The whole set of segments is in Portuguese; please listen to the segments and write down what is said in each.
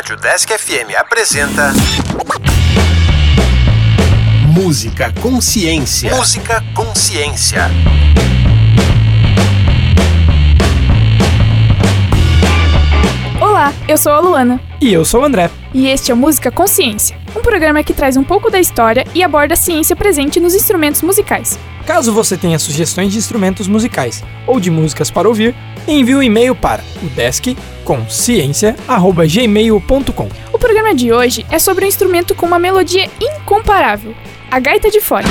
Rádio Desk FM apresenta. Música Consciência. Música Consciência. Olá, eu sou a Luana. E eu sou o André. E este é Música Consciência, um programa que traz um pouco da história e aborda a ciência presente nos instrumentos musicais. Caso você tenha sugestões de instrumentos musicais ou de músicas para ouvir, envie um e-mail para o deskconsciência@gmail.com. O programa de hoje é sobre um instrumento com uma melodia incomparável, a gaita de fole.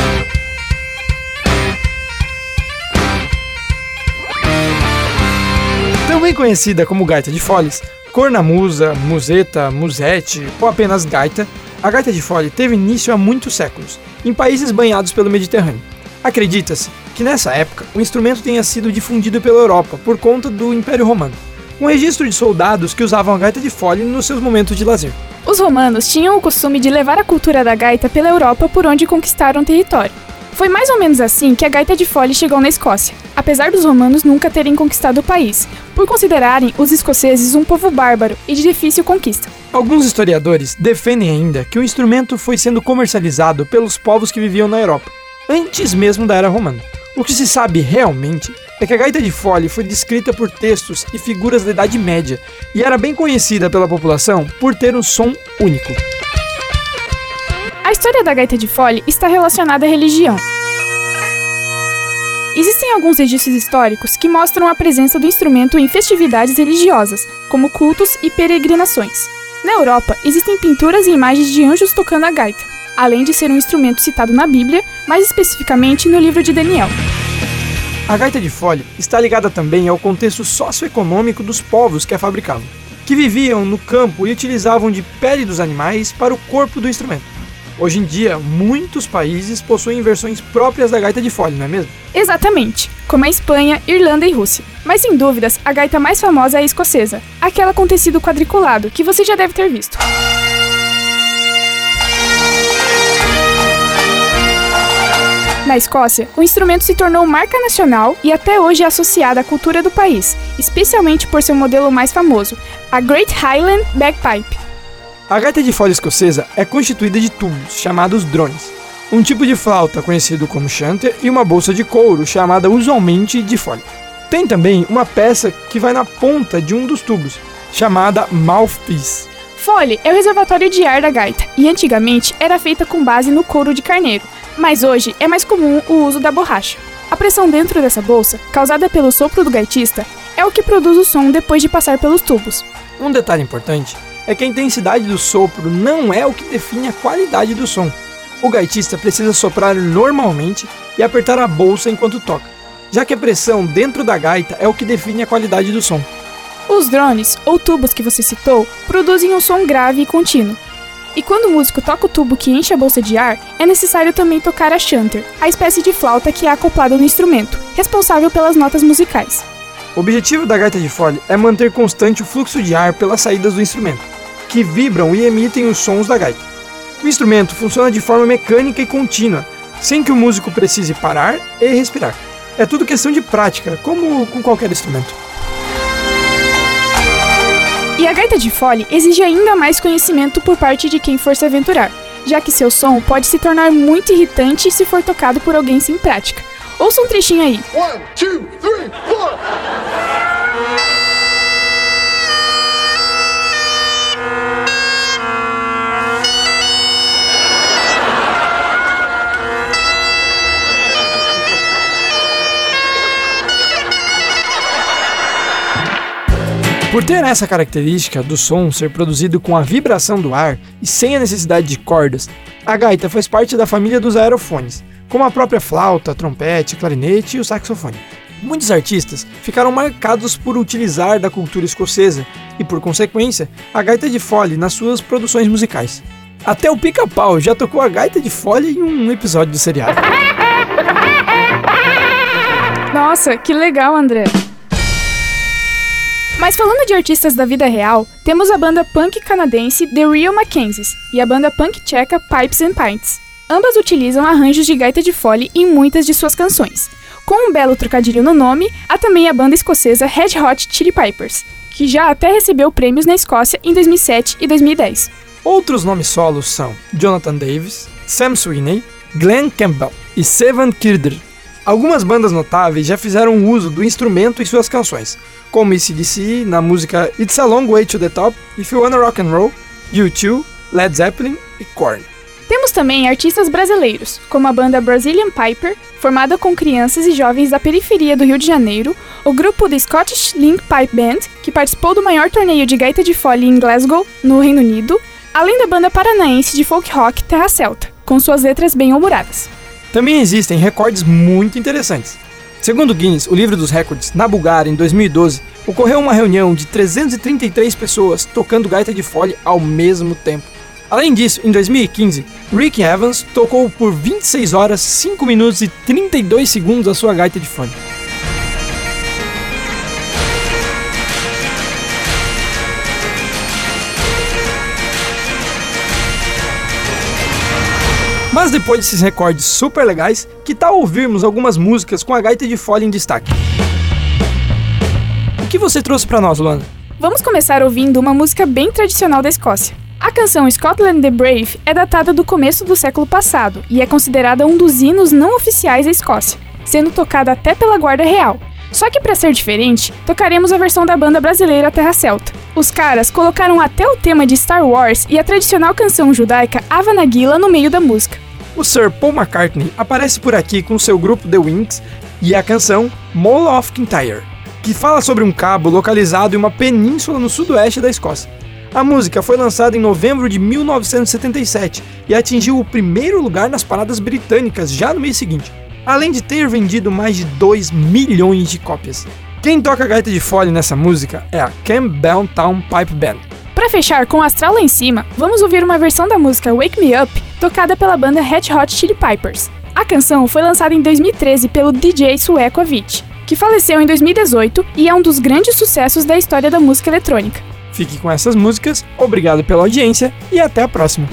Também conhecida como gaita de foles, cornamusa, museta, musete ou apenas gaita, a gaita de fole teve início há muitos séculos, em países banhados pelo Mediterrâneo. Acredita-se que nessa época o instrumento tenha sido difundido pela Europa por conta do Império Romano, um registro de soldados que usavam a gaita de fole nos seus momentos de lazer. Os romanos tinham o costume de levar a cultura da gaita pela Europa por onde conquistaram território. Foi mais ou menos assim que a gaita de fole chegou na Escócia, apesar dos romanos nunca terem conquistado o país, por considerarem os escoceses um povo bárbaro e de difícil conquista. Alguns historiadores defendem ainda que o instrumento foi sendo comercializado pelos povos que viviam na Europa, antes mesmo da era romana. O que se sabe realmente é que a gaita de fole foi descrita por textos e figuras da Idade Média e era bem conhecida pela população por ter um som único. A história da gaita de fole está relacionada à religião. Existem alguns registros históricos que mostram a presença do instrumento em festividades religiosas, como cultos e peregrinações. Na Europa, existem pinturas e imagens de anjos tocando a gaita, além de ser um instrumento citado na Bíblia, mais especificamente no livro de Daniel. A gaita de fole está ligada também ao contexto socioeconômico dos povos que a fabricavam, que viviam no campo e utilizavam de pele dos animais para o corpo do instrumento. Hoje em dia, muitos países possuem versões próprias da gaita de fole, não é mesmo? Exatamente, como a Espanha, Irlanda e Rússia. Mas sem dúvidas, a gaita mais famosa é a escocesa, aquela com tecido quadriculado, que você já deve ter visto. Na Escócia, o instrumento se tornou marca nacional e até hoje é associado à cultura do país, especialmente por seu modelo mais famoso, a Great Highland Bagpipe. A gaita de fole escocesa é constituída de tubos, chamados drones, um tipo de flauta conhecido como chanter e uma bolsa de couro chamada usualmente de fole. Tem também uma peça que vai na ponta de um dos tubos, chamada mouthpiece. Fole é o reservatório de ar da gaita e antigamente era feita com base no couro de carneiro, mas hoje é mais comum o uso da borracha. A pressão dentro dessa bolsa, causada pelo sopro do gaitista, é o que produz o som depois de passar pelos tubos. Um detalhe importante é que a intensidade do sopro não é o que define a qualidade do som. O gaitista precisa soprar normalmente e apertar a bolsa enquanto toca, já que a pressão dentro da gaita é o que define a qualidade do som. Os drones, ou tubos que você citou, produzem um som grave e contínuo. E quando o músico toca o tubo que enche a bolsa de ar, é necessário também tocar a chanter, a espécie de flauta que é acoplada no instrumento, responsável pelas notas musicais. O objetivo da gaita de fole é manter constante o fluxo de ar pelas saídas do instrumento, que vibram e emitem os sons da gaita. O instrumento funciona de forma mecânica e contínua, sem que o músico precise parar e respirar. É tudo questão de prática, como com qualquer instrumento. E a gaita de fole exige ainda mais conhecimento por parte de quem for se aventurar, já que seu som pode se tornar muito irritante se for tocado por alguém sem prática. Ouça um trechinho aí. One, two, three, four. Por ter essa característica do som ser produzido com a vibração do ar e sem a necessidade de cordas, a gaita faz parte da família dos aerofones, como a própria flauta, trompete, clarinete e o saxofone. Muitos artistas ficaram marcados por utilizar da cultura escocesa e, por consequência, a gaita de fole nas suas produções musicais. Até o Pica-Pau já tocou a gaita de fole em um episódio do seriado. Nossa, que legal, André! Mas falando de artistas da vida real, temos a banda punk canadense The Real Mackenzies e a banda punk tcheca Pipes and Pints. Ambas utilizam arranjos de gaita de fole em muitas de suas canções. Com um belo trocadilho no nome, há também a banda escocesa Red Hot Chili Pipers. que já até recebeu prêmios na Escócia em 2007 e 2010. Outros nomes solos são Jonathan Davis, Sam Sweeney, Glenn Campbell e Sevan Kirder. Algumas bandas notáveis já fizeram uso do instrumento em suas canções, como ACDC na música It's a Long Way to the Top, If You Wanna Rock and Roll, U2, Led Zeppelin e Korn. Temos também artistas brasileiros, como a banda Brazilian Piper, formada com crianças e jovens da periferia do Rio de Janeiro, o grupo The Scottish Link Pipe Band, que participou do maior torneio de gaita de fole em Glasgow, no Reino Unido, além da banda paranaense de folk rock Terra Celta, com suas letras bem humoradas. Também existem recordes muito interessantes. Segundo Guinness, o livro dos recordes, na Bulgária, em 2012, ocorreu uma reunião de 333 pessoas tocando gaita de fole ao mesmo tempo. Além disso, em 2015, Rick Evans tocou por 26 horas, 5 minutos e 32 segundos a sua gaita de fone. Mas depois desses recordes super legais, que tal ouvirmos algumas músicas com a gaita de fole em destaque? O que você trouxe para nós, Luana? Vamos começar ouvindo uma música bem tradicional da Escócia. A canção Scotland the Brave é datada do começo do século passado e é considerada um dos hinos não oficiais da Escócia, sendo tocada até pela Guarda Real. Só que para ser diferente, tocaremos a versão da banda brasileira Terra Celta. Os caras colocaram até o tema de Star Wars e a tradicional canção judaica Ava Nagila no meio da música. O Sir Paul McCartney aparece por aqui com seu grupo The Wings e a canção Mole of Kintyre, que fala sobre um cabo localizado em uma península no sudoeste da Escócia. A música foi lançada em novembro de 1977 e atingiu o primeiro lugar nas paradas britânicas já no mês seguinte, além de ter vendido mais de 2 milhões de cópias. Quem toca gaita de fole nessa música é a Campbelltown Pipe Band. Para fechar com astral lá em cima, vamos ouvir uma versão da música Wake Me Up, tocada pela banda Red Hot Chili Peppers. A canção foi lançada em 2013 pelo DJ sueco Avicii, que faleceu em 2018 e é um dos grandes sucessos da história da música eletrônica. Fique com essas músicas, obrigado pela audiência e até a próxima.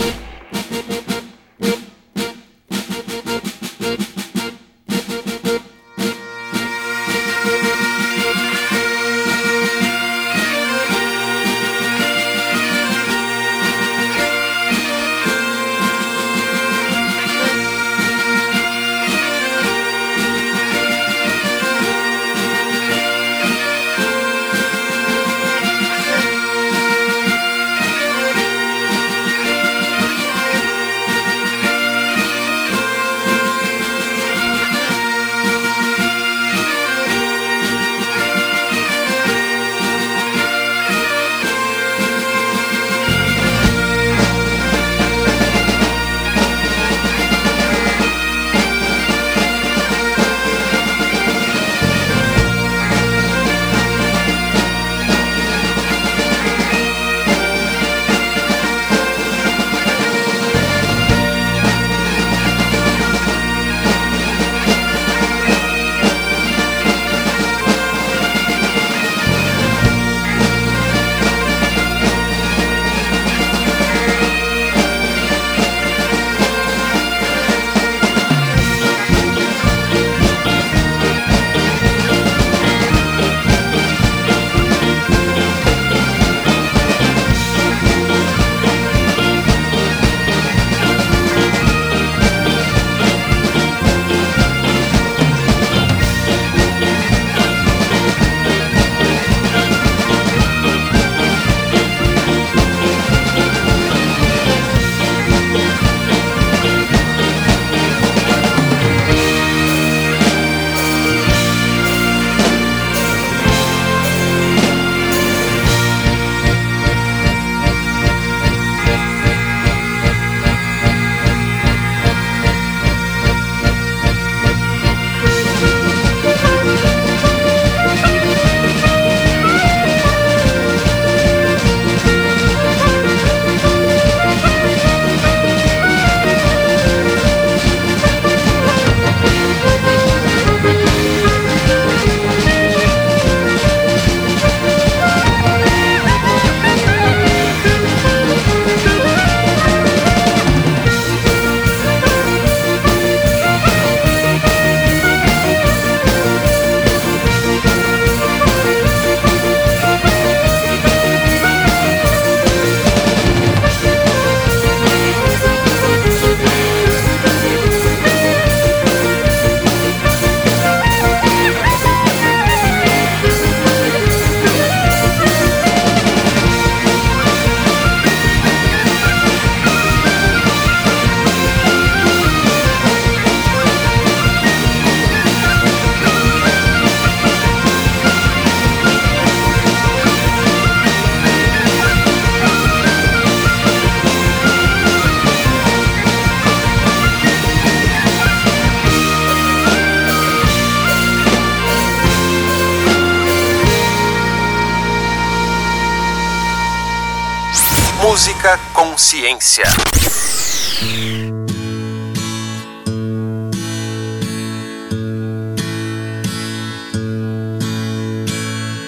Música Consciência.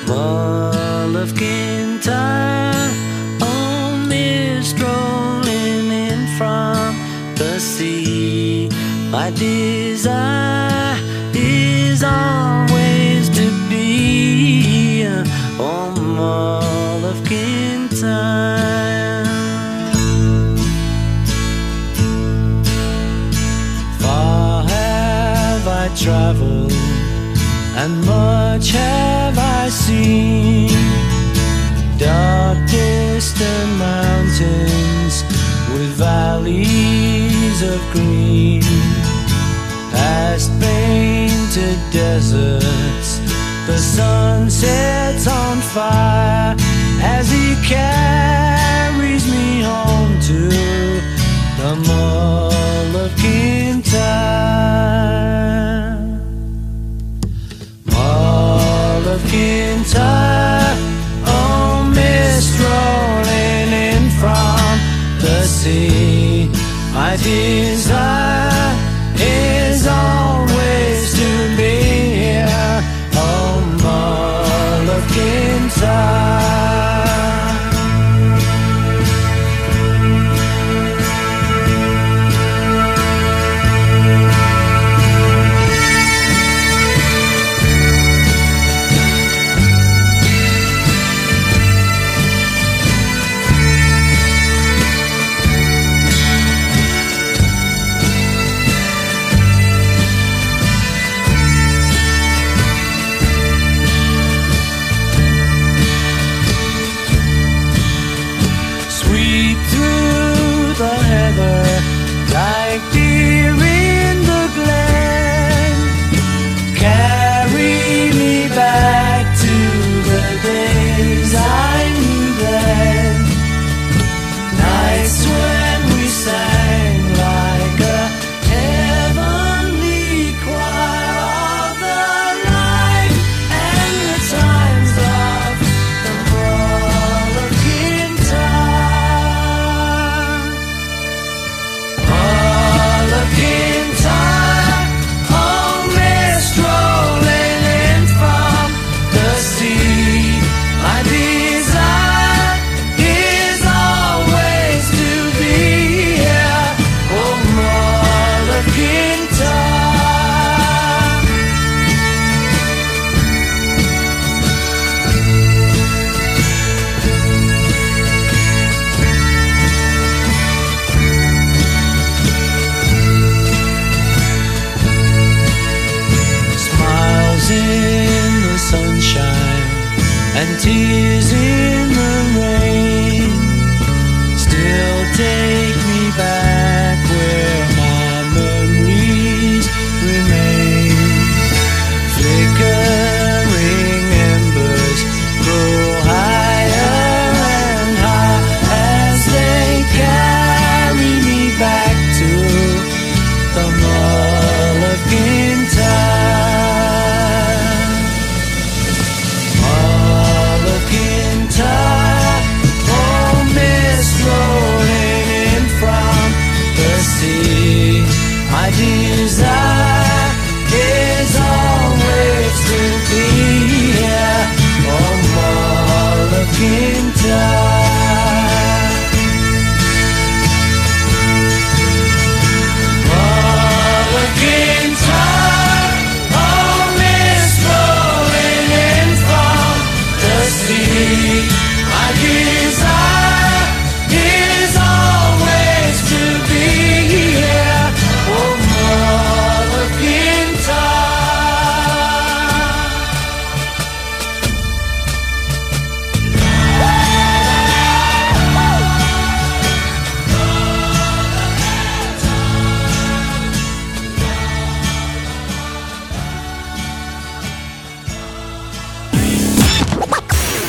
Wall of Kintyre, oh mist rolling in from the sea. My desire is always to be on Wall of Kintyre. traveled and much have I seen. Dark, distant mountains with valleys of green, past painted deserts. The sun sets on fire as he carries me home to the Mall of desire.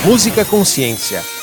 Música Consciência.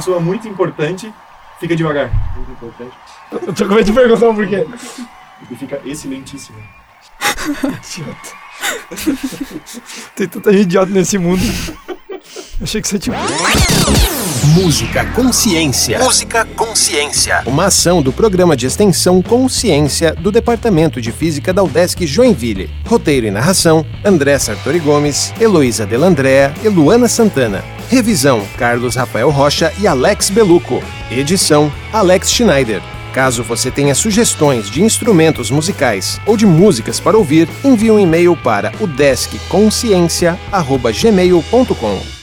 Pessoa muito importante fica devagar. Muito importante. Eu tô com medo de perguntar o porquê. E fica excelentíssimo. Tem tanta gente idiota nesse mundo. Achei que você tinha. Música Consciência. Música Consciência. Uma ação do programa de extensão Consciência do Departamento de Física da UDESC Joinville. Roteiro e narração: André Sartori Gomes, Heloísa Delandrea e Luana Santana. Revisão: Carlos Rafael Rocha e Alex Beluco. Edição: Alex Schneider. Caso você tenha sugestões de instrumentos musicais ou de músicas para ouvir, envie um e-mail para o deskconsciência@gmail.com.